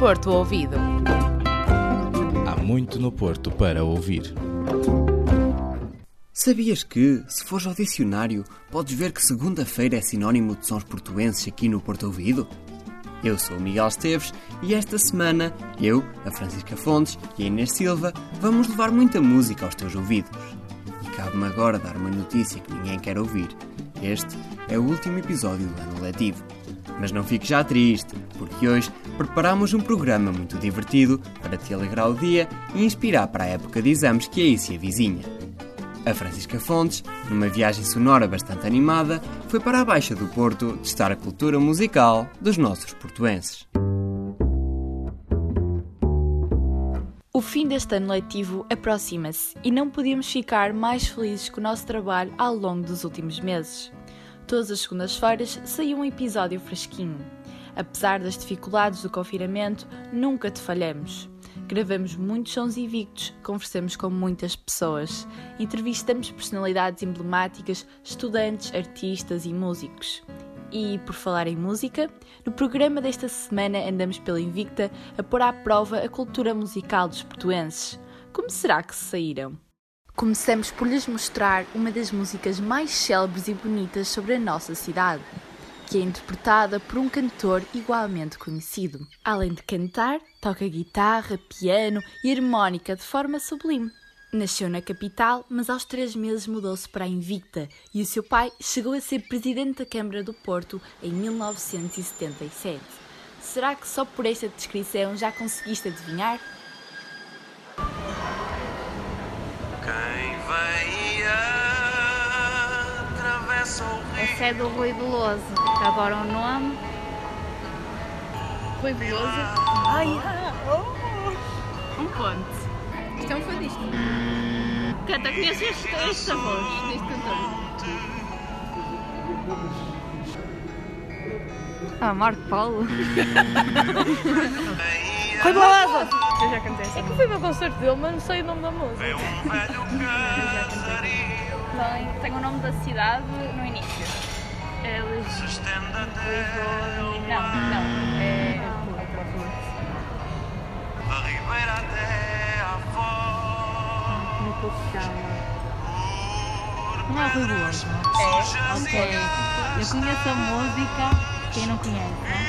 Porto Ouvido. Há muito no Porto para ouvir. Sabias que, se fores ao dicionário, podes ver que segunda-feira é sinónimo de sons portuenses aqui no Porto Ouvido? Eu sou o Miguel Esteves e esta semana eu, a Francisca Fontes e a Inês Silva vamos levar muita música aos teus ouvidos. E cabe-me agora dar uma notícia que ninguém quer ouvir. Este é o último episódio do ano letivo. Mas não fiques já triste, porque hoje preparamos um programa muito divertido para te alegrar o dia e inspirar para a época de exames que aí se avizinha. A Francisca Fontes, numa viagem sonora bastante animada, foi para a Baixa do Porto testar a cultura musical dos nossos portuenses. O fim deste ano letivo aproxima-se e não podíamos ficar mais felizes com o nosso trabalho ao longo dos últimos meses. Todas as segundas-feiras saiu um episódio fresquinho. Apesar das dificuldades do confinamento, nunca te falhamos. Gravamos muitos sons invictos, conversamos com muitas pessoas, entrevistamos personalidades emblemáticas, estudantes, artistas e músicos. E, por falar em música, no programa desta semana andamos pela Invicta a pôr à prova a cultura musical dos portuenses. Como será que se saíram? Começamos por lhes mostrar uma das músicas mais célebres e bonitas sobre a nossa cidade, que é interpretada por um cantor igualmente conhecido. Além de cantar, toca guitarra, piano e harmónica de forma sublime. Nasceu na capital, mas aos três meses mudou-se para a Invicta e o seu pai chegou a ser presidente da Câmara do Porto em 1977. Será que só por esta descrição já conseguiste adivinhar? Esse é do Rui Veloso. Agora o nome. Rui Veloso. Ai, ah, oh. Um ponto. Isto é um fadista. Canta, conheces esta voz deste cantor? Ah, Marco Paulo. Rui Veloso! Eu já cantei É que fui ao concerto dele, mas não sei o nome da música. É um velho casario. Tem, tem o nome da cidade no início. É Lisboa. Não, não. É. da ribeira até à foz. É? Não é Rui Veloso? É? Ok. Eu conheço a música. Quem não conhece, não?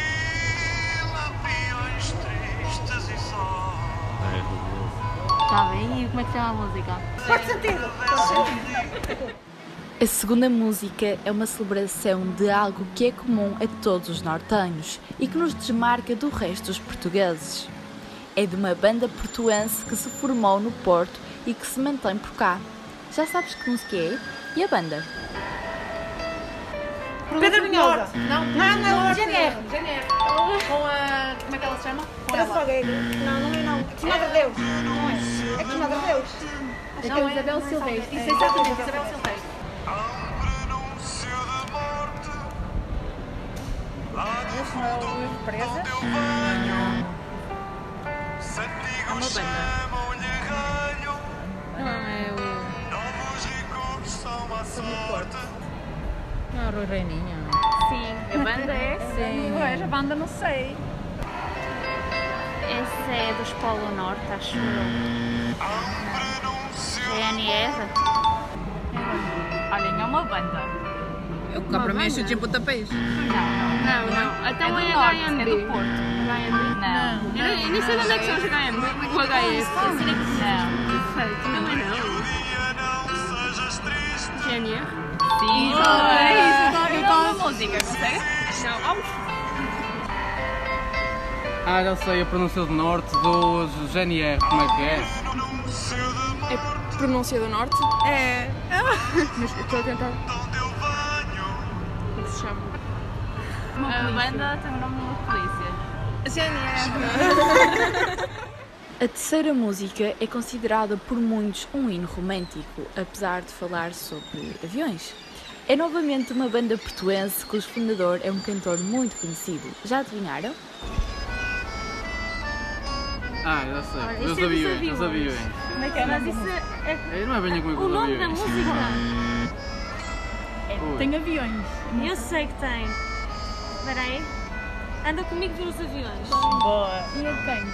E só. Está bem? E como é que chama a música? A segunda música é uma celebração de algo que é comum a todos os nortenhos e que nos desmarca do resto dos portugueses. É de uma banda portuense que se formou no Porto e que se mantém por cá. Já sabes que música é? E a banda? Pedro Minhosa. Não, Não, não, GNR. GNR. Com a. Como é que ela se chama? Com ela. Não, não é não. É que Madre Deus. Não é. É que é Isabel Silvestre. Isso é exatamente Isabel Silvestre. Há um prenúncio de morte. Lá do Esse não é o Luís Presa? onde eu venho. Santigos chamam-lhe galho. Não, é o. Novos ricos são a sorte. Não é o Rui Reininha. Sim. A banda é? Sim. Pois, a banda não sei. Esse é dos Polo Norte, acho eu. GNR? Olhem, é uma banda. Eu cá para mim é chute em pontapés. Não, não. Até É do é norte, HMB. é do Porto. HMB? Não. Eu nem sei de onde é que são os HMB. O HS. Não. Perfeito. Também não. dia não. GNR? Sim. É isso. Eu uma música, consegue? Ah, já sei, a pronúncia do norte dos GNR, como é que é? É pronúncia do norte? É. Mas estou a tentar. Onde eu venho. Como se chama? A banda tem o nome de uma polícia. GNR. A terceira música é considerada por muitos um hino romântico, apesar de falar sobre aviões. É novamente uma banda portuense cujo fundador é um cantor muito conhecido. Já adivinharam? Ah, já sei, é aviões, os aviões. aviões. Como é que é? Mas isso é. É, Não é bem como O nome da música? Ui. Tem aviões. Eu sei que tem. Espera aí. Anda comigo ver os aviões. Boa. E é de quem?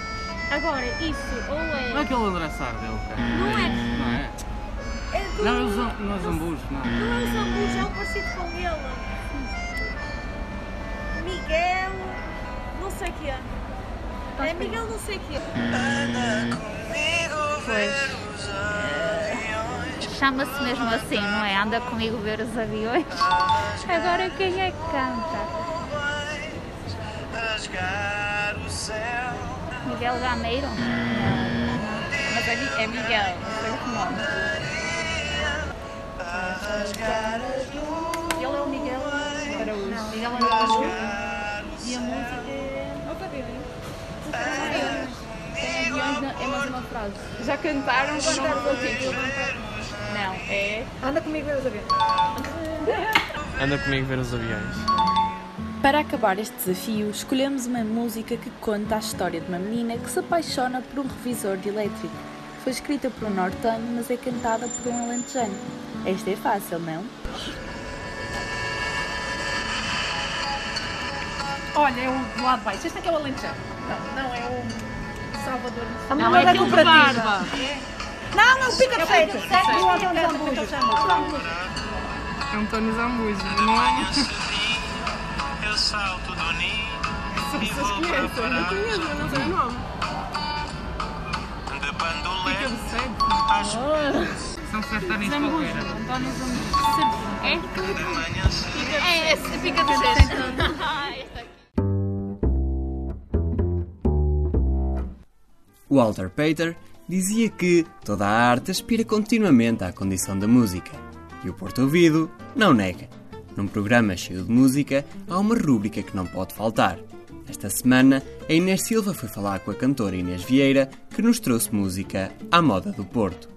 Agora, isso ou Não é é. aquele André Sardel, cara. Não é. Não é? é do... Não, é os é Zambus, não. Não é o Zambujo, é o parecido com ele. Miguel. Não sei o que é. É Miguel, não sei o que é. Chama-se mesmo assim, não é? Anda comigo ver os aviões. Agora quem é que canta? Miguel Gameiro? Mas é, é Miguel, não sei o nome. Ele é o Miguel Araújo. Não, Miguel Araújo. E a música é. Os aviões. É mais uma frase. Já cantaram quando o título? Não, é. Anda comigo ver os aviões. Anda comigo ver os aviões. Para acabar este desafio, escolhemos uma música que conta a história de uma menina que se apaixona por um revisor de elétrico. Foi escrita por um nortano, mas é cantada por um alentejano. Esta é fácil, não? Olha, é o do lado baixo. Este é que é o Alentejano. Não, não, é o Salvador. A Não, é de cooperativa. barba. Não, não, pica de sete. Do Antônio Zambujo. António Zambujo, não é? Eu salto do ninho e Vocês vou conhecem? Eu conheço, não sei o nome. de Fica bandoleiro de sede. às São sertanes Zambujo. qualquer. António Zambujo. É? cedo. É, fica de. Walter Pater dizia que toda a arte aspira continuamente à condição da música. E o Porto Ouvido não nega. Num programa cheio de música, há uma rúbrica que não pode faltar. Esta semana, a Inês Silva foi falar com a cantora Inês Vieira, que nos trouxe música à moda do Porto.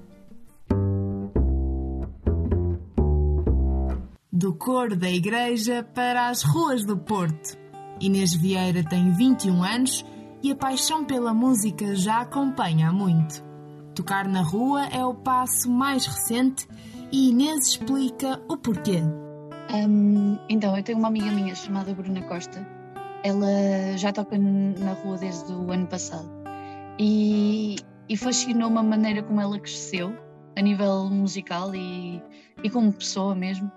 Do coro da igreja para as ruas do Porto. Inês Vieira tem 21 anos e a paixão pela música já acompanha há muito. Tocar na rua é o passo mais recente e Inês explica o porquê. Hum, então, eu tenho uma amiga minha chamada Bruna Costa. Ela já toca na rua desde o ano passado e, e fascinou-me a maneira como ela cresceu a nível musical e, e como pessoa mesmo,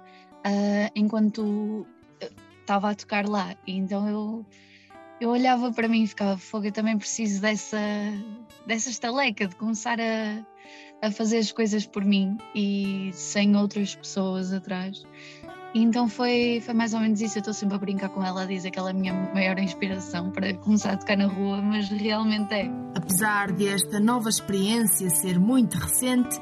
ah, enquanto eh, estava a tocar lá. E então eu, eu olhava para mim e ficava, fogo, eu também preciso dessa, dessa estaleca, de começar a, a fazer as coisas por mim e sem outras pessoas atrás. Então foi, foi mais ou menos isso. Eu estou sempre a brincar com ela, a dizer que ela é a minha maior inspiração para começar a tocar na rua, mas realmente é. Apesar desta nova experiência ser muito recente,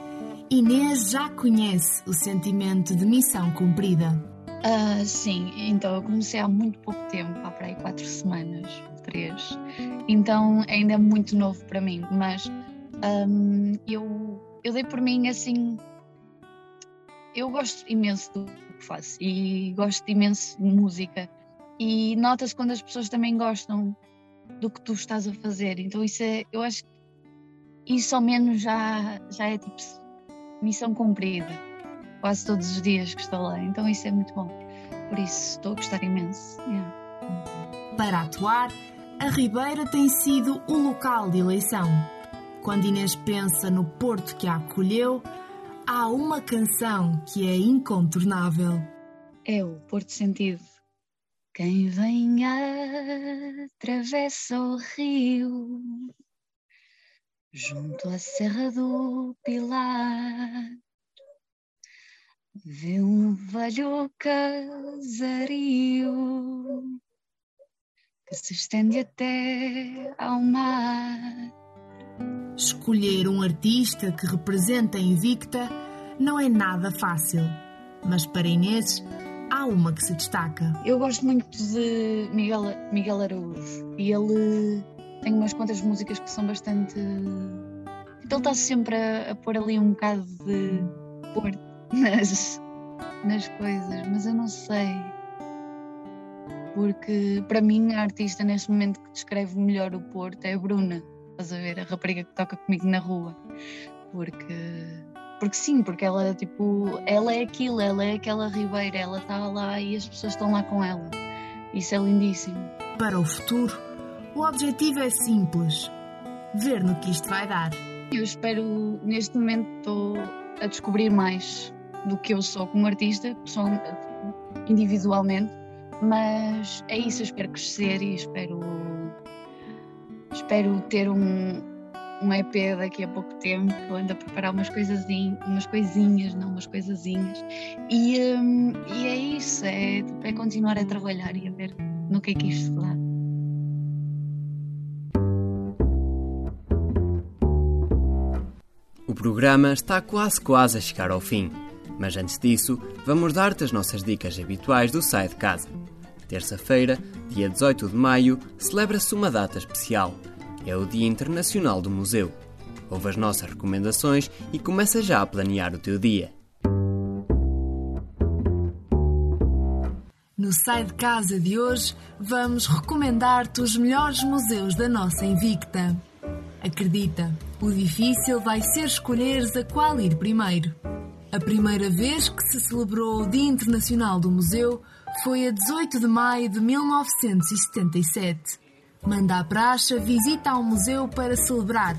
Inês já conhece o sentimento de missão cumprida. Ah, sim, então eu comecei há muito pouco tempo, há para aí quatro semanas, três. Então ainda é muito novo para mim, mas ahm, eu, eu dei por mim assim. Eu gosto imenso do que faço e gosto imenso de música. E nota-se quando as pessoas também gostam do que tu estás a fazer. Então isso é, eu acho que isso ao menos já, já é tipo missão cumprida. Quase todos os dias que estou lá. Então isso é muito bom. Por isso estou a gostar imenso. Yeah. Para atuar, a Ribeira tem sido o local de eleição. Quando Inês pensa no Porto que a acolheu, há uma canção que é incontornável. É o Porto Sentido. Quem vem atravessa o rio junto à Serra do Pilar. Vê um velho casario que se estende até ao mar. Escolher um artista que representa a Invicta não é nada fácil, mas para Inês há uma que se destaca. Eu gosto muito de Miguel, Miguel Araújo e ele tem umas quantas músicas que são bastante. Ele está sempre a, a pôr ali um bocado de Porto nas, nas coisas, mas eu não sei. Porque para mim a artista neste momento que descreve melhor o Porto é a Bruna. Estás a ver? A rapariga que toca comigo na rua. Porque porque sim, porque ela tipo, ela é aquilo, ela é aquela ribeira, ela está lá e as pessoas estão lá com ela. Isso é lindíssimo. para o futuro, o objetivo é simples: ver no que isto vai dar. Eu espero, neste momento, estou a descobrir mais do que eu sou como artista, sou individualmente, mas é isso, eu espero crescer e espero, espero ter um, um EP daqui a pouco tempo, ando a preparar umas, coisas, umas coisinhas, não umas coisazinhas, e, um, e é isso, é, é continuar a trabalhar e a ver no que é que isto dá. O programa está quase quase a chegar ao fim, mas antes disso, vamos dar-te as nossas dicas habituais do Sai de Casa. Terça-feira, dia 18 de maio, celebra-se uma data especial. É o Dia Internacional do Museu. Ouve as nossas recomendações e começa já a planear o teu dia. No Sai de Casa de hoje, vamos recomendar-te os melhores museus da nossa Invicta. Acredita, o difícil vai ser escolheres a qual ir primeiro. A primeira vez que se celebrou o Dia Internacional do Museu foi a 18 de maio de 1977. Manda a praxa visita ao museu para celebrar.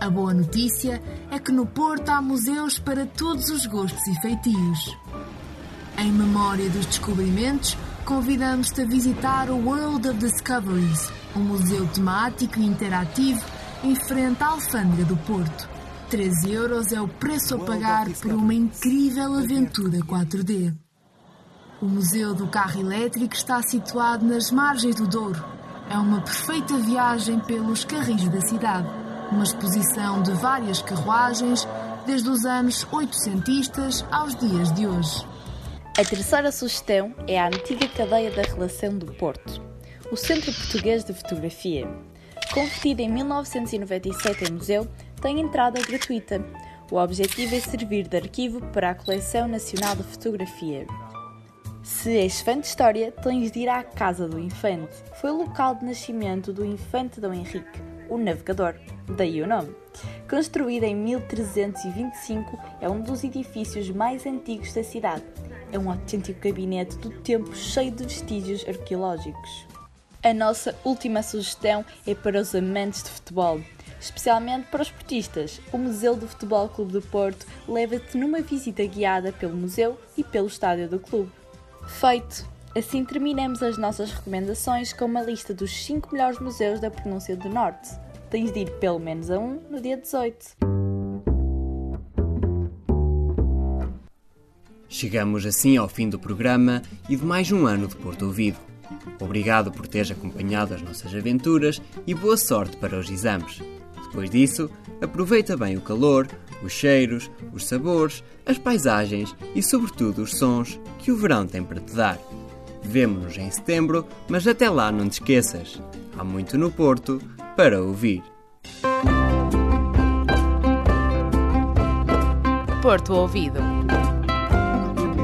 A boa notícia é que no Porto há museus para todos os gostos e feitios. Em memória dos descobrimentos, convidamos-te a visitar o World of Discoveries, um museu temático e interativo em frente à Alfândega do Porto. 13 euros é o preço a pagar por uma incrível aventura 4D. O Museu do Carro Elétrico está situado nas margens do Douro. É uma perfeita viagem pelos carris da cidade. Uma exposição de várias carruagens, desde os anos oitocentistas aos dias de hoje. A terceira sugestão é a antiga cadeia da relação do Porto, o Centro Português de Fotografia. Convertido em 1997 em museu, tem entrada gratuita. O objetivo é servir de arquivo para a Coleção Nacional de Fotografia. Se és fã de história, tens de ir à Casa do Infante. Foi o local de nascimento do Infante Dom Henrique, o navegador, daí o nome. Construído em 1325, é um dos edifícios mais antigos da cidade. É um autêntico gabinete do tempo cheio de vestígios arqueológicos. A nossa última sugestão é para os amantes de futebol, especialmente para os portistas. O Museu do Futebol Clube do Porto leva-te numa visita guiada pelo museu e pelo estádio do clube. Feito! Assim terminamos as nossas recomendações com uma lista dos 5 melhores museus da pronúncia do Norte. Tens de ir pelo menos a um no dia 18. Chegamos assim ao fim do programa e de mais um ano de Porto Ouvido. Obrigado por teres acompanhado as nossas aventuras e boa sorte para os exames. Depois disso, aproveita bem o calor, os cheiros, os sabores, as paisagens e, sobretudo, os sons que o verão tem para te dar. Vemo-nos em setembro, mas até lá não te esqueças. Há muito no Porto para ouvir. Porto Ouvido.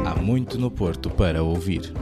Há muito no Porto para ouvir.